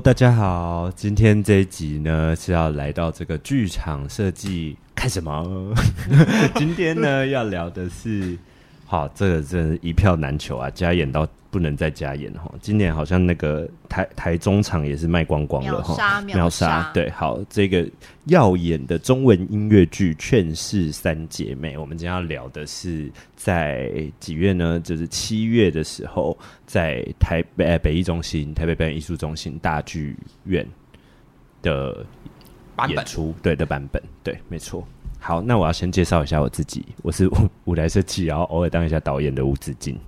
大家好，今天这一集呢是要来到这个剧场设计看什么？今天呢要聊的是，好，这个真是一票难求啊，加演到。不能再加演哈，今年好像那个台台中场也是卖光光了哈，秒杀对，好，这个耀眼的中文音乐剧《劝世三姐妹》，我们今天要聊的是在几月呢？就是七月的时候，在台北北艺中心、台北表演艺术中心大剧院的演出，对的版本，对，没错。好，那我要先介绍一下我自己，我是舞舞台设计，然后偶尔当一下导演的吴子敬。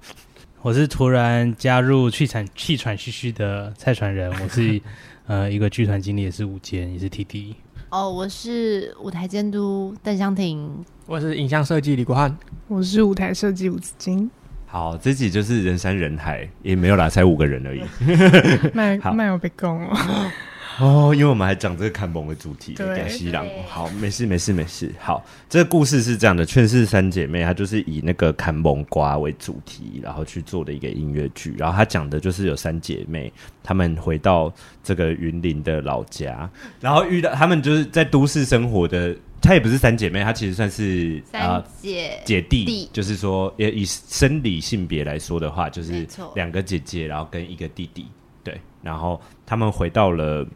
我是突然加入气喘气喘吁吁的蔡传人，我是 呃一个剧团经理，也是舞监，也是 TD。哦，我是舞台监督邓湘婷，我是影像设计李国汉，我是舞台设计吴子金。好，自己就是人山人海，也没有啦，才五个人而已。卖卖我被供哦。哦，因为我们还讲这个看蒙的主题，贾西郎。好，没事没事没事。好，这个故事是这样的，《劝世三姐妹》她就是以那个看蒙瓜为主题，然后去做的一个音乐剧。然后她讲的就是有三姐妹，她们回到这个云林的老家，然后遇到她们就是在都市生活的。她也不是三姐妹，她其实算是啊姐、呃、姐弟，弟，就是说，也以生理性别来说的话，就是两个姐姐，然后跟一个弟弟。对，然后他们回到了。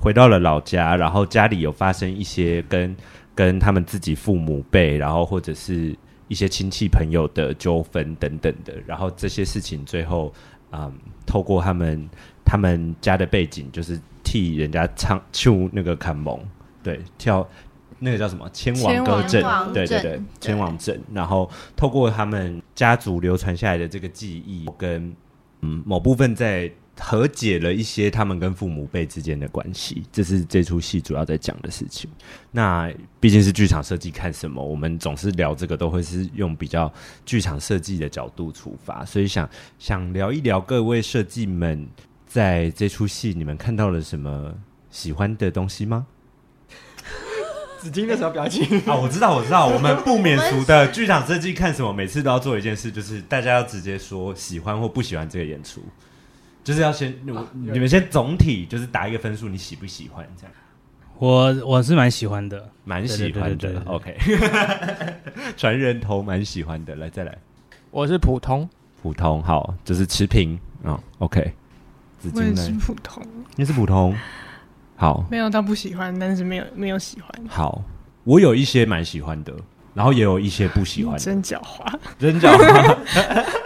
回到了老家，然后家里有发生一些跟跟他们自己父母辈，然后或者是一些亲戚朋友的纠纷等等的，然后这些事情最后，嗯，透过他们他们家的背景，就是替人家唱唱那个坎蒙，对，跳那个叫什么千王歌阵，对对对，千王阵，然后透过他们家族流传下来的这个记忆，跟嗯某部分在。和解了一些他们跟父母辈之间的关系，这是这出戏主要在讲的事情。那毕竟是剧场设计，看什么？我们总是聊这个，都会是用比较剧场设计的角度出发，所以想想聊一聊各位设计们在这出戏，你们看到了什么喜欢的东西吗？紫金的什么表情啊，我知道，我知道，我们不免俗的剧场设计看什么，每次都要做一件事，就是大家要直接说喜欢或不喜欢这个演出。就是要先，我、啊、你们先总体就是打一个分数，你喜不喜欢这样？我我是蛮喜欢的，蛮喜欢的。OK，传人头蛮喜欢的，来再来。我是普通，普通好，就是持平啊、哦。OK，紫金是普通，你是普通，好，没有到不喜欢，但是没有没有喜欢。好，我有一些蛮喜欢的，然后也有一些不喜欢的，真狡猾，真狡猾。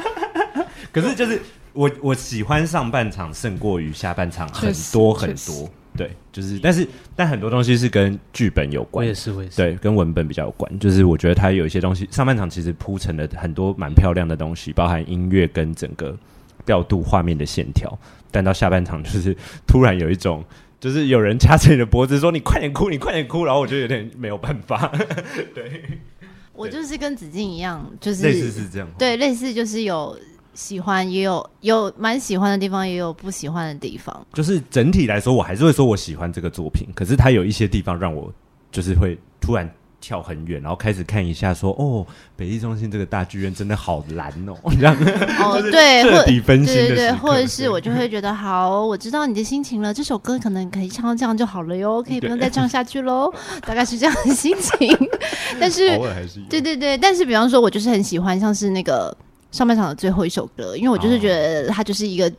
可是就是。我我喜欢上半场胜过于下半场很多很多，对，就是但是但很多东西是跟剧本有关，我也是，我也是，对，跟文本比较有关。就是我觉得它有一些东西，上半场其实铺成了很多蛮漂亮的东西，包含音乐跟整个调度画面的线条，但到下半场就是突然有一种，就是有人掐着你的脖子说你快点哭，你快点哭，然后我就有点没有办法。对，我就是跟子敬一样，就是类似是这样，对，类似就是有。喜欢也有有蛮喜欢的地方，也有不喜欢的地方。就是整体来说，我还是会说我喜欢这个作品。可是它有一些地方让我就是会突然跳很远，然后开始看一下说，哦，北艺中心这个大剧院真的好蓝哦，这样哦，对，彻底对对对，或者是我就会觉得好，我知道你的心情了，这首歌可能可以唱到这样就好了哟，可以不用再唱下去喽，大概是这样的心情。但是是对对对，但是比方说，我就是很喜欢像是那个。上半场的最后一首歌，因为我就是觉得它就是一个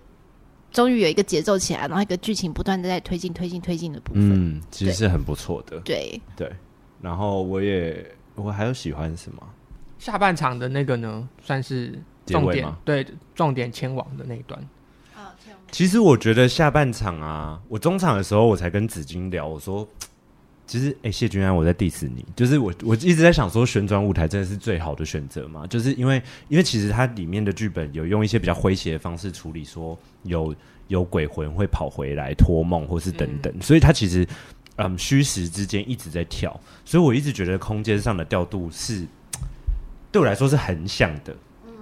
终于有一个节奏起来，然后一个剧情不断的在推进、推进、推进的部分。嗯，其实是很不错的。对对，然后我也我还有喜欢什么？下半场的那个呢，算是重点吗？对，重点前往的那一段。其实我觉得下半场啊，我中场的时候我才跟紫金聊，我说。其实，哎、欸，谢君安，我在 diss 你，就是我，我一直在想说，旋转舞台真的是最好的选择嘛？就是因为，因为其实它里面的剧本有用一些比较诙谐的方式处理，说有有鬼魂会跑回来托梦，或是等等，嗯、所以它其实，嗯，虚实之间一直在跳，所以我一直觉得空间上的调度是 对我来说是横向的，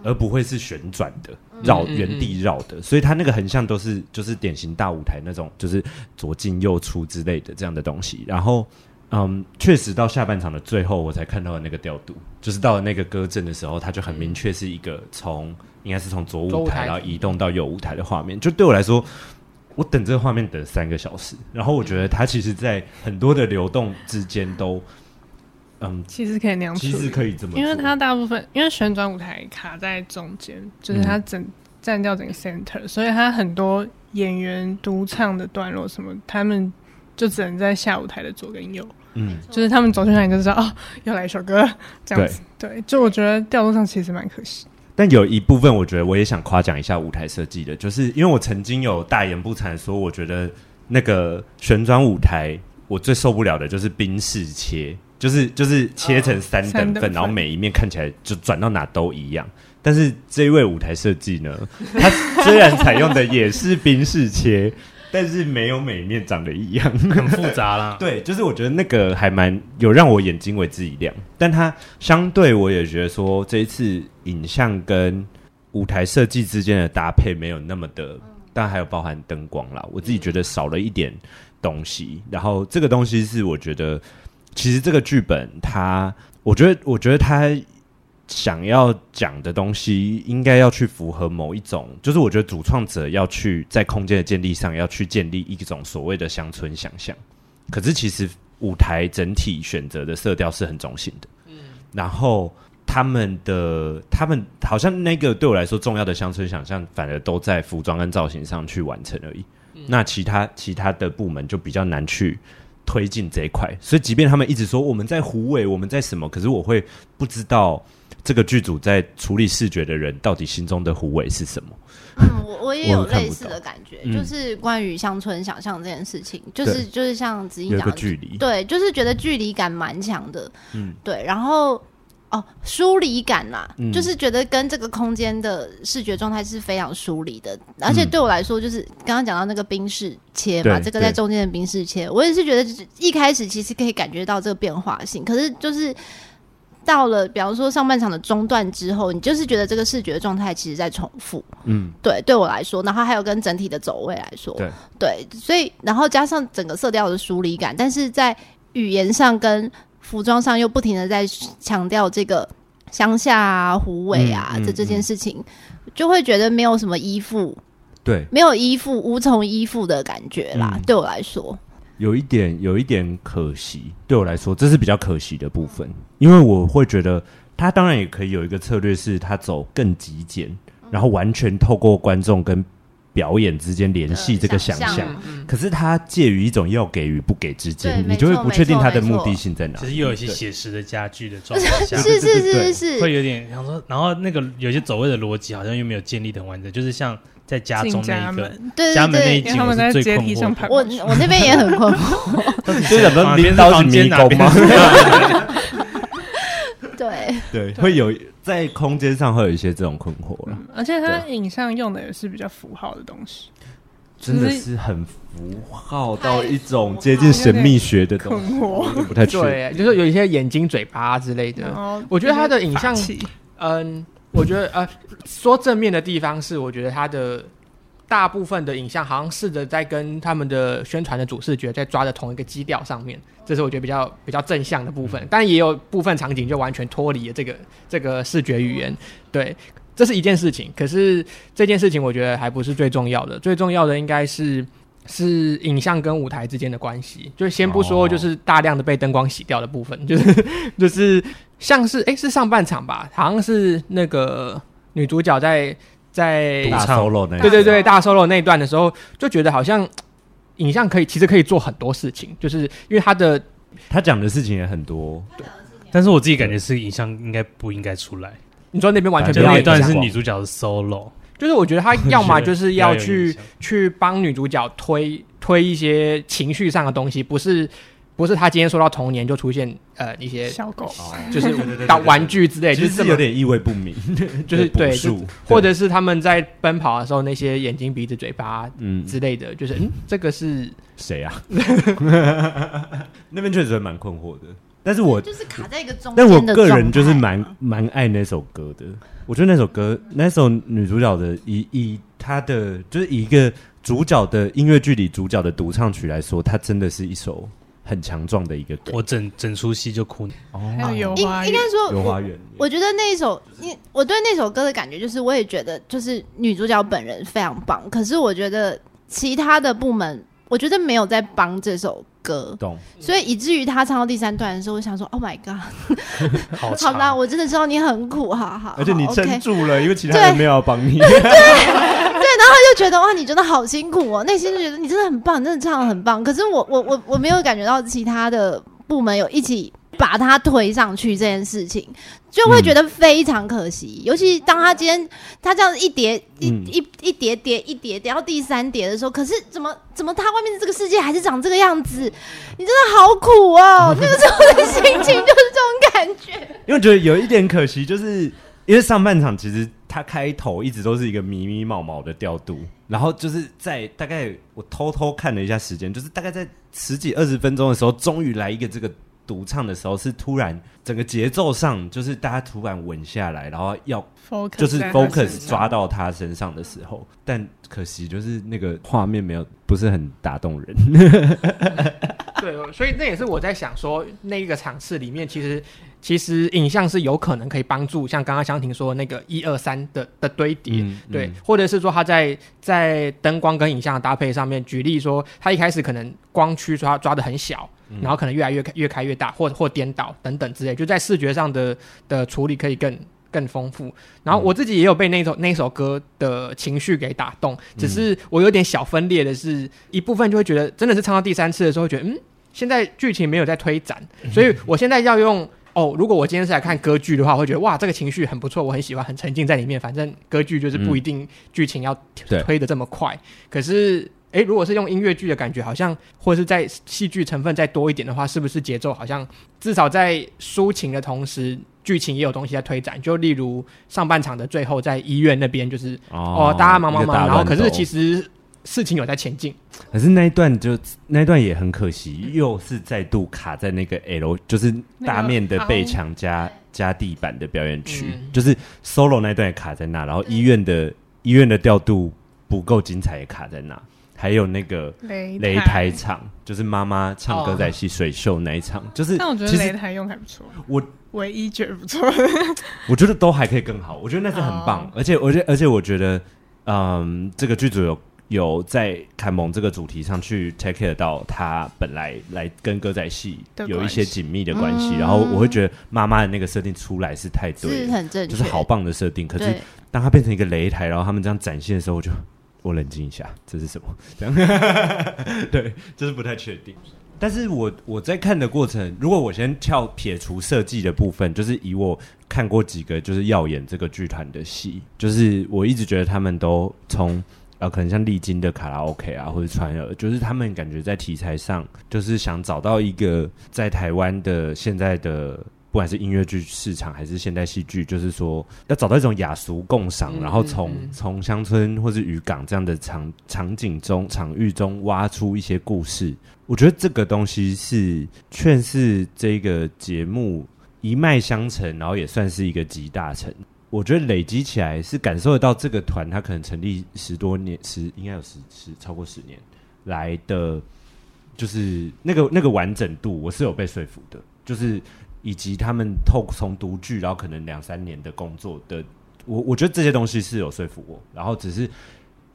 而不会是旋转的。绕原地绕的，所以它那个横向都是就是典型大舞台那种，就是左进右出之类的这样的东西。然后，嗯，确实到下半场的最后，我才看到了那个调度，就是到了那个歌阵的时候，它就很明确是一个从应该是从左舞台然后移动到右舞台的画面。就对我来说，我等这个画面等三个小时，然后我觉得它其实，在很多的流动之间都，嗯，其实可以那样，其实可以这么，因为它大部分因为旋转舞台卡在中间，就是它整占掉整个 center，嗯，所以它很多演员独唱的段落什么，他们就只能在下舞台的左跟右，嗯，就是他们走去哪里就知道哦，又来一首歌这样子，对，对，就我觉得调度上其实蛮可惜。但有一部分，我觉得我也想夸奖一下舞台设计的，就是因为我曾经有大言不惭说，我觉得那个旋转舞台，我最受不了的就是冰室切，就是就是切成三等份，哦、等，然后每一面看起来就转到哪都一样。但是这一位舞台设计呢，他虽然采用的也是冰式切。但是没有每一面长得一样，很复杂啦。对，就是我觉得那个还蛮有让我眼睛为之一亮。但它相对我也觉得说，这一次影像跟舞台设计之间的搭配没有那么的，但还有包含灯光啦。我自己觉得少了一点东西。然后这个东西是我觉得，其实这个剧本它，我觉得，我觉得它。想要讲的东西，应该要去符合某一种，就是我觉得主创者要去在空间的建立上，要去建立一种所谓的乡村想象。可是其实舞台整体选择的色调是很中性的，嗯。然后他们的他们好像那个对我来说重要的乡村想象，反而都在服装跟造型上去完成而已。嗯。那其他其他的部门就比较难去推进这一块。所以即便他们一直说我们在胡尾，我们在什么，可是我会不知道。这个剧组在处理视觉的人，到底心中的胡尾是什么？嗯，我 我也有类似的感觉，就是关于乡村想象这件事情，嗯、就是就是像子怡讲的距离，对，就是觉得距离感蛮强的，嗯，对，然后哦，疏离感啦、嗯，就是觉得跟这个空间的视觉状态是非常疏离的，而且对我来说，就是刚刚讲到那个冰室切嘛，这个在中间的冰室切，我也是觉得一开始其实可以感觉到这个变化性，可是就是。到了，比方说上半场的中段之后，你就是觉得这个视觉状态其实在重复。嗯，对，对我来说，然后还有跟整体的走位来说，对，对，所以然后加上整个色调的疏离感，但是在语言上跟服装上又不停的在强调这个乡下啊、虎尾啊这、这件事情，就会觉得没有什么依附，对，没有依附、无从依附的感觉啦。嗯、对我来说。有一点，有一点可惜，对我来说，这是比较可惜的部分，因为我会觉得他当然也可以有一个策略，是他走更极简，然后完全透过观众跟表演之间联系这个想象。可是它介于一种要给与不给之间，你就会不确定它的目的性在哪。其实又有一些写实的家具的状态下，是是是是，会有点想说，然后那个有些走位的逻辑好像又没有建立的很完整，就是像。在家中那一个，对家门那一景是最困惑。我我那边也很困惑。就什么领导是迷宫吗？对对，会有在空间上会有一些这种困惑了、嗯。而且它影像用的也是比较符号的东西，真的是很符号到一种接近神秘学的东西，我不太对，就是有一些眼睛、嘴巴之类的。我觉得它的影像，嗯。我觉得呃，说正面的地方是，我觉得他的大部分的影像好像试着在跟他们的宣传的主视觉在抓着同一个基调上面，这是我觉得比较比较正向的部分。但也有部分场景就完全脱离了这个这个视觉语言，对，这是一件事情。可是这件事情我觉得还不是最重要的，最重要的应该是。是影像跟舞台之间的关系，就先不说，就是大量的被灯光洗掉的部分，哦、就是就是像是哎、欸，是上半场吧，好像是那个女主角在在大 solo 那对对对大 solo 那一段的时候，就觉得好像影像可以其实可以做很多事情，就是因为他的他讲的事情也很多，对，但是我自己感觉是影像应该不应该出来，你说那边完全没有那一段是女主角的 solo。就是我觉得他要么 就是要去去帮女主角推推一些情绪上的东西，不是不是他今天说到童年就出现呃一些小狗，就是当玩具之类，就是有点意味不明，就是对，或者是他们在奔跑的时候那些眼睛鼻子嘴巴嗯之类的，就是嗯这个是谁啊？那边确实蛮困惑的。但是我就是卡在一个中间，但我个人就是蛮蛮爱那首歌的。我觉得那首歌，那首女主角的以以她的就是以一个主角的音乐剧里主角的独唱曲来说，它真的是一首很强壮的一个歌。我整整出戏就哭。哦，还有油花园，应该说油花园。我觉得那一首，因我对那首歌的感觉就是，我也觉得就是女主角本人非常棒。可是我觉得。其他的部门，我觉得没有在帮这首歌，懂。所以以至于他唱到第三段的时候，我想说，Oh my god，好，好啦，我真的知道你很苦，好好。而且你撑住了，okay、因为其他人没有要帮你。对后他就觉得哇，你真的好辛苦哦，内心就觉得你真的很棒，真的唱的很棒。可是我我我我没有感觉到其他的部门有一起。把他推上去这件事情，就会觉得非常可惜。嗯、尤其当他今天他这样子一叠一一一叠叠一叠叠到第三叠的时候，可是怎么怎么他外面的这个世界还是长这个样子？你真的好苦哦！那个时候的心情就是这种感觉。因为觉得有一点可惜，就是因为上半场其实他开头一直都是一个迷迷毛毛的调度，然后就是在大概我偷偷看了一下时间，就是大概在十几二十分钟的时候，终于来一个这个。独唱的时候是突然整个节奏上就是大家突然稳下来，然后要就是 focus 抓到他身上的时候，但可惜就是那个画面没有不是很打动人。对，所以那也是我在想说，那一个场次里面其实其实影像是有可能可以帮助，像刚刚香婷说的那个一二三的的堆叠，嗯、对，或者是说他在在灯光跟影像的搭配上面，举例说他一开始可能光区抓抓的很小。然后可能越来越开越开越大，或或颠倒等等之类，就在视觉上的的处理可以更更丰富。然后我自己也有被那首那首歌的情绪给打动，只是我有点小分裂的是，一部分就会觉得真的是唱到第三次的时候，觉得嗯，现在剧情没有在推展，所以我现在要用哦，如果我今天是来看歌剧的话，我会觉得哇，这个情绪很不错，我很喜欢，很沉浸在里面。反正歌剧就是不一定剧情要推的这么快，可是。哎，如果是用音乐剧的感觉，好像或者是在戏剧成分再多一点的话，是不是节奏好像至少在抒情的同时，剧情也有东西在推展？就例如上半场的最后，在医院那边，就是哦，哦，大家忙忙忙，然后可是其实事情有在前进。可是那一段就那一段也很可惜，又是再度卡在那个 L，就是大面的背墙加、那个、加地板的表演区，嗯、就是 solo 那一段也卡在那，然后医院的医院的调度不够精彩也卡在那。还有那个擂台场，就是妈妈唱歌仔戏水秀那一场，哦、就是。但我觉得擂台用还不错，我唯一觉得不错。我觉得都还可以更好，我觉得那是很棒，哦、而且，而且，而且，我觉得，嗯，这个剧组有有在凯蒙这个主题上去 take care 到他本来来跟歌仔戏有一些紧密的关系，然后我会觉得妈妈的那个设定出来是太对，是很正确，就是好棒的设定。可是当他变成一个擂台，然后他们这样展现的时候，我就。我冷静一下，这是什么？这 样对，就是不太确定。但是我我在看的过程，如果我先跳撇除设计的部分，就是以我看过几个就是耀演这个剧团的戏，就是我一直觉得他们都从呃，可能像丽晶的卡拉 OK 啊，或者川儿，就是他们感觉在题材上，就是想找到一个在台湾的现在的。不管是音乐剧市场还是现代戏剧，就是说要找到一种雅俗共赏，嗯、然后从从乡村或是渔港这样的场场景中、场域中挖出一些故事。我觉得这个东西是劝是这个节目一脉相承，然后也算是一个集大成。我觉得累积起来是感受得到这个团，它可能成立十多年，十应该有十十超过十年来的，就是那个那个完整度，我是有被说服的，就是。以及他们透从独剧，然后可能两三年的工作的，我我觉得这些东西是有说服我。然后只是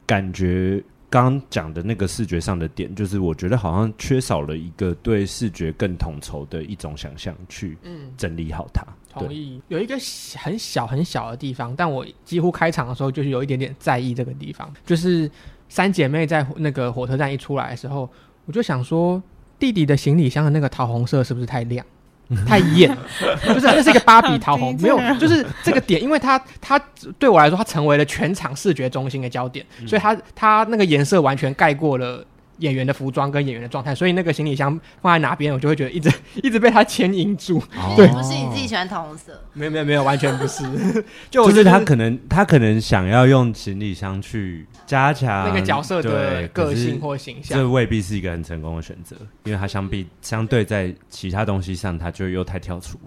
感觉刚讲的那个视觉上的点，就是我觉得好像缺少了一个对视觉更统筹的一种想象去整理好它。嗯、同意，有一个很小很小的地方，但我几乎开场的时候就是有一点点在意这个地方，就是三姐妹在那个火车站一出来的时候，我就想说，弟弟的行李箱的那个桃红色是不是太亮？太艳，就是那是一个芭比桃红，没有，就是这个点，因为它它对我来说，它成为了全场视觉中心的焦点，所以它它那个颜色完全盖过了。演员的服装跟演员的状态，所以那个行李箱放在哪边，我就会觉得一直 一直被他牵引住。哦、对，不是你自己喜欢桃红色？没有没有没有，完全不是。就，就是他可能他可能想要用行李箱去加强那个角色的个性或形象，这未必是一个很成功的选择，因为他相比相对在其他东西上，他就又太跳出。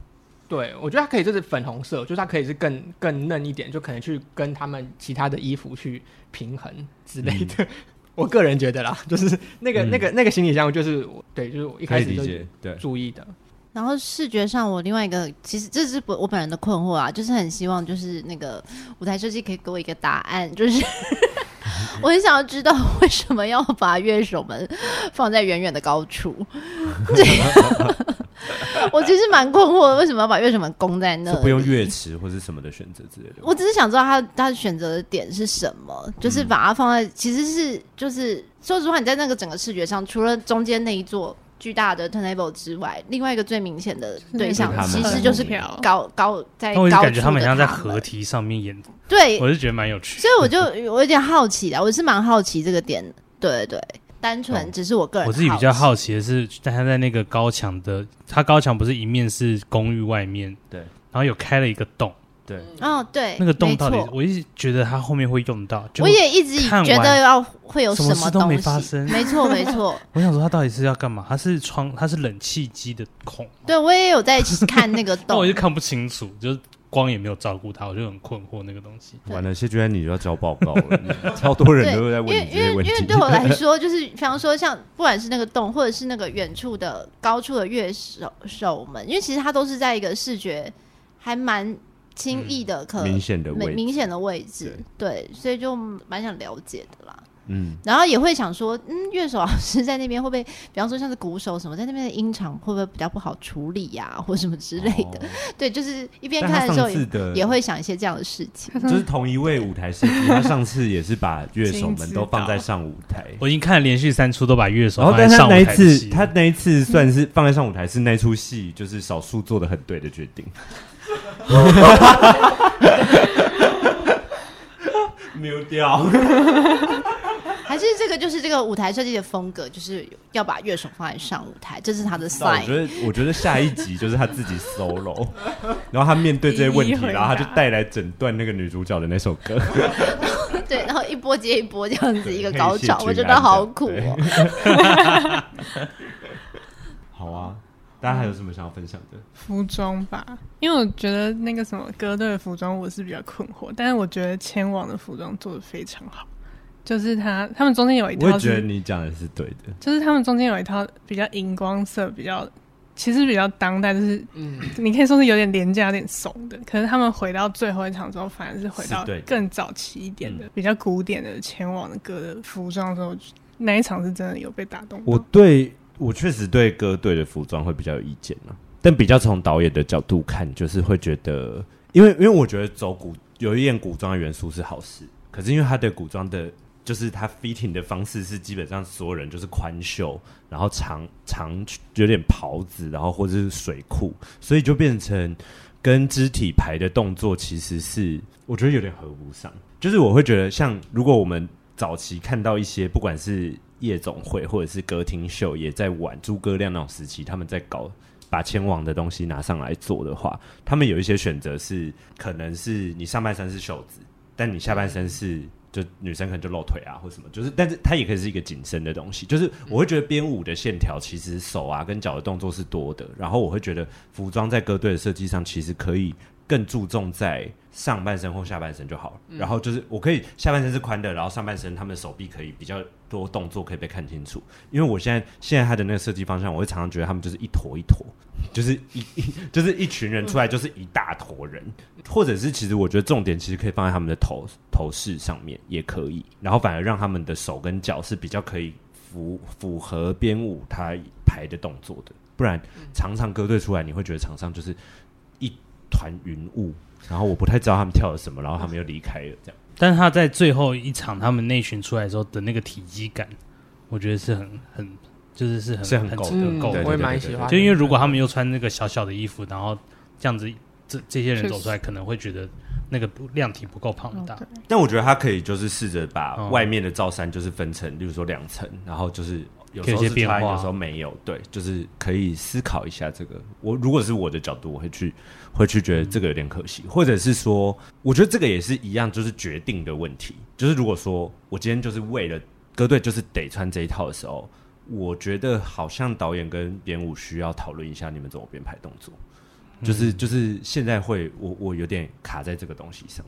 对，我觉得他可以就是粉红色，就是他可以是更更嫩一点，就可能去跟他们其他的衣服去平衡之类的。嗯我个人觉得啦，就是那个、嗯、那个、那个行李箱，就是对，就是我一开始就注意的。然后视觉上，我另外一个其实这是我本人的困惑啊，就是很希望就是那个舞台设计可以给我一个答案，就是 我很想要知道为什么要把乐手们放在远远的高处。我其实蛮困惑的，为什么要把乐手们供在那？不用乐池或是什么的选择之类的。我只是想知道他他选择的点是什么，就是把它放在，其实是就是说实话，你在那个整个视觉上，除了中间那一座。巨大的 turntable 之外，另外一个最明显的对象其实就是高高在高。我感觉他们像在合体上面演。对，我是觉得蛮有趣。所以我就我有点好奇的，我是蛮好奇这个点。对对，单纯只是我个人。我自己比较好奇的是，但他在那个高墙的，他高墙不是一面是公寓外面，对，然后有开了一个洞。对，哦，对，那个洞到底，我一直觉得它后面会用到，我也一直觉得要会有什么东西，都没发生，没错，没错。我想说，它到底是要干嘛？它是窗，它是冷气机的孔。对，我也有在看那个 洞，但我就看不清楚，就是光也没有照顾他，我就很困惑那个东西。完了，谢娟你就要交报告了，超多人都在问这些问题。因为，因为对我来说，就是比方说，像不管是那个洞，或者是那个远处的高处的乐手手们，因为其实它都是在一个视觉还蛮。轻易的可明显的明显的位置，对，所以就蛮想了解的啦。嗯，然后也会想说，嗯，乐手老师在那边会不会，比方说像是鼓手什么，在那边的音场会不会比较不好处理呀，或什么之类的？对，就是一边看的时候也会想一些这样的事情。就是同一位舞台设计，他上次也是把乐手们都放在上舞台。我已经看了连续三出都把乐手放在上舞台。那一次，他那一次算是放在上舞台，是那出戏就是少数做的很对的决定。没有掉，还是这个就是这个舞台设计的风格，就是要把乐手放在上舞台，这是他的 sign。我觉得，我觉得下一集就是他自己 solo，然后他面对这些问题，然后他就带来整段那个女主角的那首歌，对，然后一波接一波这样子一个高潮，我觉得好苦哦。好啊。大家还有什么想要分享的？服装吧，因为我觉得那个什么歌队的服装我是比较困惑，但是我觉得千王的服装做的非常好，就是他他们中间有一套，我觉得你讲的是对的，就是他们中间有一套比较荧光色，比较其实比较当代，就是嗯，你可以说是有点廉价、有点怂的，可是他们回到最后一场之后，反而是回到更早期一点的、比较古典的前往的歌的服装的时候，那一场是真的有被打动。我对。我确实对歌队的服装会比较有意见啊，但比较从导演的角度看，就是会觉得，因为因为我觉得走古有一点古装的元素是好事，可是因为他对古装的，就是他 fitting 的方式是基本上所有人就是宽袖，然后长长有点袍子，然后或者是水裤，所以就变成跟肢体排的动作其实是我觉得有点合不上，就是我会觉得像如果我们早期看到一些不管是。夜总会或者是歌厅秀也在玩诸葛亮那种时期，他们在搞把千王的东西拿上来做的话，他们有一些选择是可能是你上半身是袖子，但你下半身是就女生可能就露腿啊或什么，就是但是它也可以是一个紧身的东西，就是我会觉得编舞的线条其实手啊跟脚的动作是多的，然后我会觉得服装在歌队的设计上其实可以更注重在。上半身或下半身就好了，嗯、然后就是我可以下半身是宽的，然后上半身他们的手臂可以比较多动作可以被看清楚。因为我现在现在他的那个设计方向，我会常常觉得他们就是一坨一坨，就是一一 就是一群人出来就是一大坨人，嗯、或者是其实我觉得重点其实可以放在他们的头头饰上面也可以，然后反而让他们的手跟脚是比较可以符符合编舞他排的动作的，不然常常歌队出来你会觉得场上就是一团云雾。然后我不太知道他们跳了什么，然后他们又离开了这样。但是他在最后一场他们内巡出来之后的那个体积感，我觉得是很很就是是很是很够的，够的。我也蛮喜欢。就因为如果他们又穿那个小小的衣服，然后这样子这这些人走出来，可能会觉得那个量体不够庞大。但我觉得他可以就是试着把外面的罩衫就是分成，例如说两层，然后就是。有时候是穿，有时候没有，对，就是可以思考一下这个。我如果是我的角度，我会去会去觉得这个有点可惜，或者是说，我觉得这个也是一样，就是决定的问题。就是如果说我今天就是为了歌队，就是得穿这一套的时候，我觉得好像导演跟编舞需要讨论一下你们怎么编排动作。就是就是现在会，我我有点卡在这个东西上。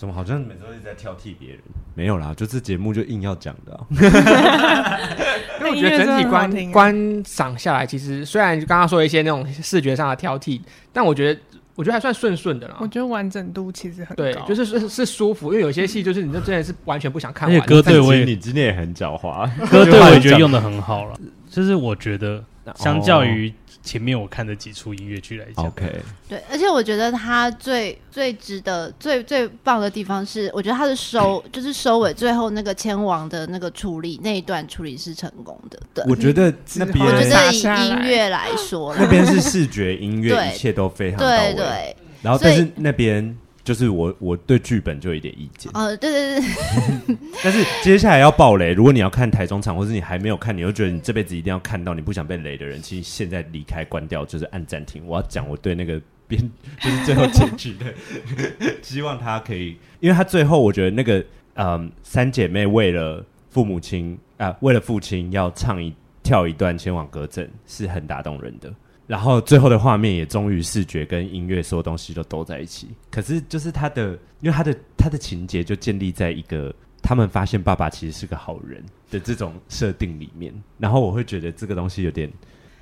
怎么好像每次都是在挑剔别人？没有啦，就是节目就硬要讲的、啊。因为我觉得整体观观赏下来，其实虽然刚刚说一些那种视觉上的挑剔，但我觉得，我我觉得还算顺顺的啦。我觉得完整度其实很高，对，就是是是舒服，因为有些戏就是你就真的是完全不想看。而且歌对我也，你今天也很狡猾，歌对我也觉得用的很好了。就是我觉得，相较于前面我看的几出音乐剧来讲，OK，对，而且我觉得他最最值得、最最棒的地方是，我觉得他的收就是收尾最后那个千王的那个处理那一段处理是成功的。对，我觉得那边，我觉得以音乐来说，那边是视觉音乐，一切都非常到位。对对，然后但是那边。就是我，我对剧本就有一点意见。哦，对对对。但是接下来要爆雷，如果你要看台中场，或是你还没有看，你又觉得你这辈子一定要看到，你不想被雷的人，其实现在离开关掉，就是按暂停。我要讲我对那个编，就是最后结局的，希望他可以，因为他最后我觉得那个，嗯，三姐妹为了父母亲啊，为了父亲要唱一跳一段《前往歌镇》，是很打动人的。然后最后的画面也终于视觉跟音乐所有东西都都在一起。可是就是他的，因为他的他的情节就建立在一个他们发现爸爸其实是个好人的这种设定里面。然后我会觉得这个东西有点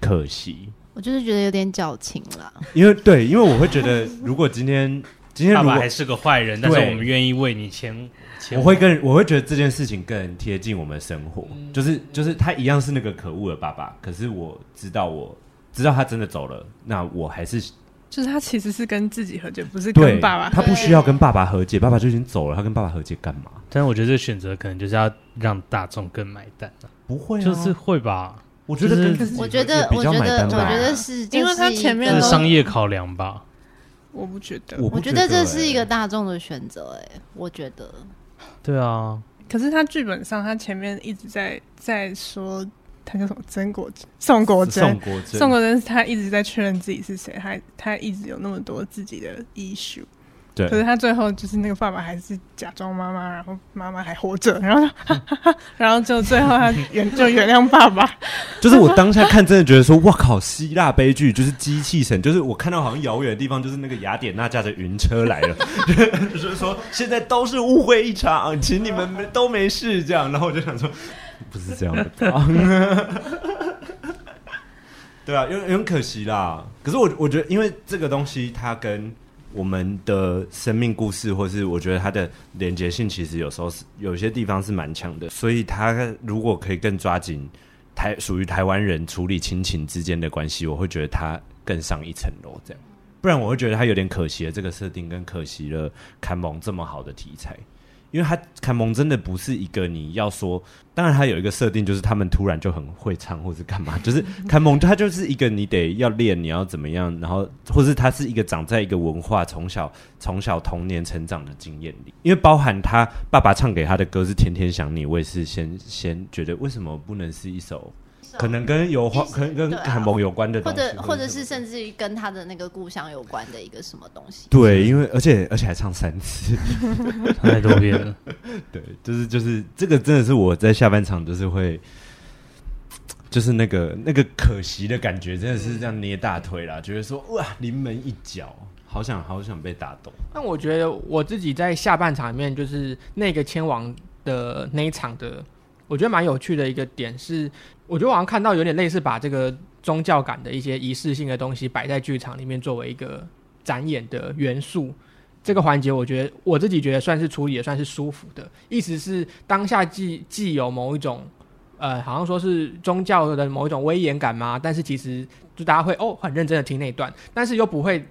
可惜。我就是觉得有点矫情了。因为对，因为我会觉得如果今天今天爸爸还是个坏人，但是我们愿意为你牵，我会更我会觉得这件事情更贴近我们生活。就是就是他一样是那个可恶的爸爸，可是我知道我。知道他真的走了，那我还是就是他其实是跟自己和解，不是跟爸爸。他不需要跟爸爸和解，爸爸就已经走了，他跟爸爸和解干嘛？但是我觉得这选择可能就是要让大众更买单了。不会、啊，就是会吧？我觉得跟，我觉得，我觉得，我觉得是，因为他前面是商业考量吧？我不觉得，我觉得这是一个大众的选择。哎，我觉得，对啊。可是他剧本上，他前面一直在在说。他叫什么？曾国珍、宋国珍、宋国珍，宋国珍，他一直在确认自己是谁，他他一直有那么多自己的 issue。对，可是他最后就是那个爸爸还是假装妈妈，然后妈妈还活着，然后哈哈哈，然后就最后他原 就原谅爸爸。就是我当下看，真的觉得说，哇靠，希腊悲剧就是机器神，就是我看到好像遥远的地方，就是那个雅典娜驾着云车来了，就是说现在都是误会一场，请你们都没事这样，然后我就想说。不是这样的，对啊，有有很可惜啦。可是我我觉得，因为这个东西它跟我们的生命故事，或是我觉得它的连结性，其实有时候是有些地方是蛮强的。所以它如果可以更抓紧台属于台湾人处理亲情之间的关系，我会觉得它更上一层楼。这样，不然我会觉得它有点可惜了。这个设定跟可惜了，看蒙这么好的题材。因为他凯蒙真的不是一个你要说，当然他有一个设定，就是他们突然就很会唱，或是干嘛，就是凯蒙他就是一个你得要练，你要怎么样，然后或是他是一个长在一个文化从小从小童年成长的经验里，因为包含他爸爸唱给他的歌是《天天想你》，我也是先先觉得为什么不能是一首。可能跟有花，可能跟韩蒙有关的东西，或者或者是甚至于跟他的那个故乡有关的一个什么东西。对，因为而且而且还唱三次，太多遍了。对，就是就是这个真的是我在下半场就是会，就是那个那个可惜的感觉，真的是这样捏大腿啦，觉得说哇临门一脚，好想好想被打动。那我觉得我自己在下半场里面，就是那个千王的那一场的。我觉得蛮有趣的一个点是，我觉得我好像看到有点类似把这个宗教感的一些仪式性的东西摆在剧场里面作为一个展演的元素。这个环节，我觉得我自己觉得算是处理也算是舒服的。意思是当下既既有某一种呃，好像说是宗教的某一种威严感嘛，但是其实就大家会哦很认真的听那一段，但是又不会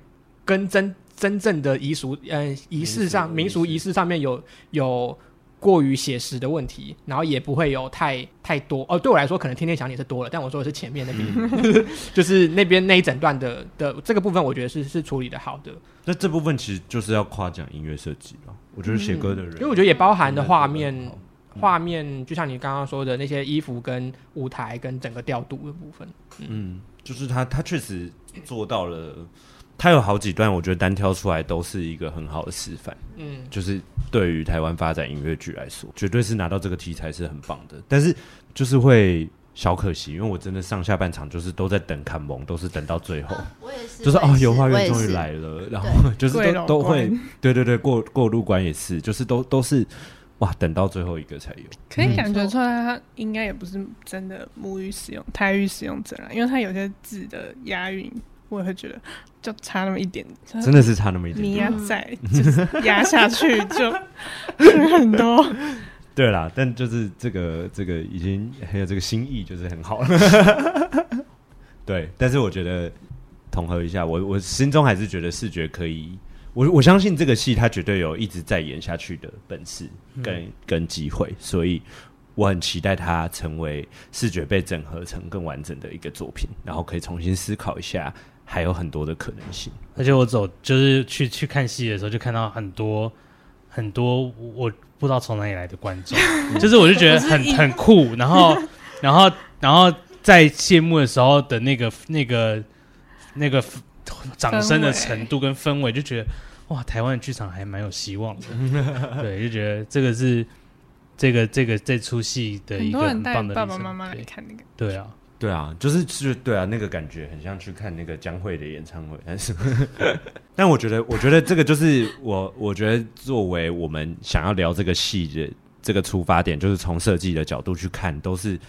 跟真真正的仪俗呃仪式上民俗仪式上面有有。过于写实的问题，然后也不会有太太多哦。对我来说，可能天天想你是多了，但我说的是前面那边，就是那边那一整段的的这个部分，我觉得是是处理的好的。那这部分其实就是要夸奖音乐设计了。我觉得写歌的人，因为我觉得也包含的画面，画面就像你刚刚说的那些衣服跟舞台跟整个调度的部分，嗯，嗯就是他他确实做到了。他有好几段，我觉得单挑出来都是一个很好的示范。嗯，就是对于台湾发展音乐剧来说，绝对是拿到这个题材是很棒的。但是就是会小可惜，因为我真的上下半场就是都在等看蒙，都是等到最后。啊、我也是，就是哦，油画院终于来了，然后 就是都都会，对对对，过过路关也是，就是都都是哇，等到最后一个才有。可以感觉出来，他应该也不是真的母语使用台语使用者啦，因为他有些字的押韵，我也会觉得。就差那么一点，真的是差那么一点，你压在就是压下去就很多。对啦，但就是这个这个已经很有这个心意，就是很好了。对，但是我觉得统合一下，我我心中还是觉得视觉可以，我我相信这个戏它绝对有一直在演下去的本事跟、嗯、跟机会，所以我很期待它成为视觉被整合成更完整的一个作品，然后可以重新思考一下。还有很多的可能性，而且我走就是去去看戏的时候，就看到很多很多我不知道从哪里来的观众，就是我就觉得很很酷，然后 然后然后在谢幕的时候的那个那个那个掌声的程度跟氛围，就觉得哇，台湾的剧场还蛮有希望的，对，就觉得这个是这个这个这出戏的一个很棒的爸爸妈妈来看那个，对啊。对啊，就是是，对啊，那个感觉很像去看那个江蕙的演唱会，但是，但我觉得，我觉得这个就是我，我觉得作为我们想要聊这个戏的这个出发点，就是从设计的角度去看，都是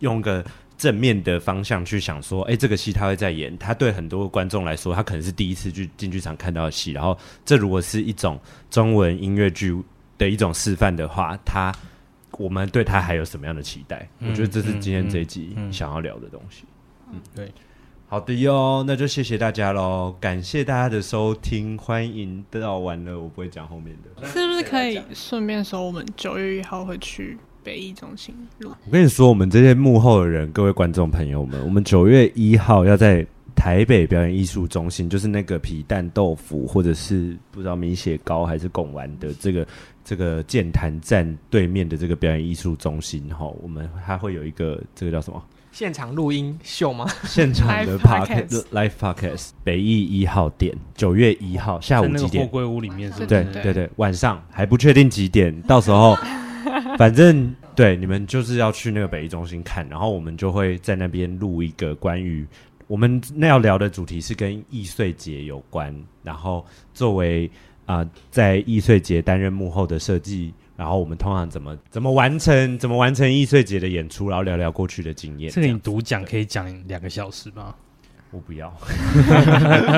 用个正面的方向去想说，哎，这个戏他会在演，他对很多观众来说，他可能是第一次去进剧场看到的戏，然后这如果是一种中文音乐剧的一种示范的话，他。我们对他还有什么样的期待？嗯、我觉得这是今天这一集想要聊的东西。嗯，嗯嗯对，好的哟，那就谢谢大家喽，感谢大家的收听，欢迎到完了，我不会讲后面的。是不是可以顺便说，我们九月一号会去北艺中心录？我跟你说，我们这些幕后的人，各位观众朋友们，我们九月一号要在台北表演艺术中心，就是那个皮蛋豆腐，或者是不知道米血糕还是贡丸的这个。这个剑潭站对面的这个表演艺术中心，哈，我们还会有一个这个叫什么现场录音秀吗？现场的 podcast live podcast 北艺一号店，九月一号下午几点？货柜屋里面是不是？对对对，对，晚上还不确定几点，到时候 反正对你们就是要去那个北艺中心看，然后我们就会在那边录一个关于我们那要聊的主题是跟易碎节有关，然后作为。啊、呃，在易碎节担任幕后的设计，然后我们通常怎么怎么完成怎么完成易碎节的演出，然后聊聊过去的经验。这个你独讲可以讲两个小时吗？我不要。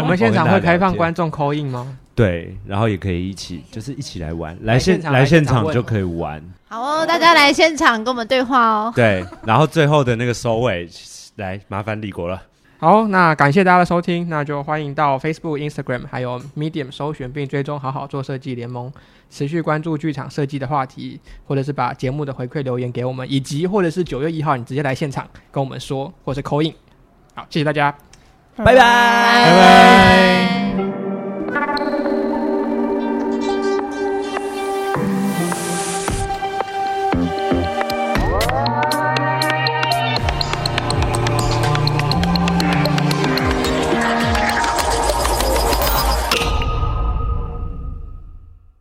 我们现场会开放观众 call in 吗？对，然后也可以一起，就是一起来玩，来现来现场就可以玩。好哦，大家来现场跟我们对话哦。对，然后最后的那个收尾，来麻烦立国了。好，那感谢大家的收听，那就欢迎到 Facebook、Instagram 还有 Medium 搜寻并追踪好好做设计联盟，持续关注剧场设计的话题，或者是把节目的回馈留言给我们，以及或者是九月一号你直接来现场跟我们说，或是 call in。好，谢谢大家，拜拜，拜拜。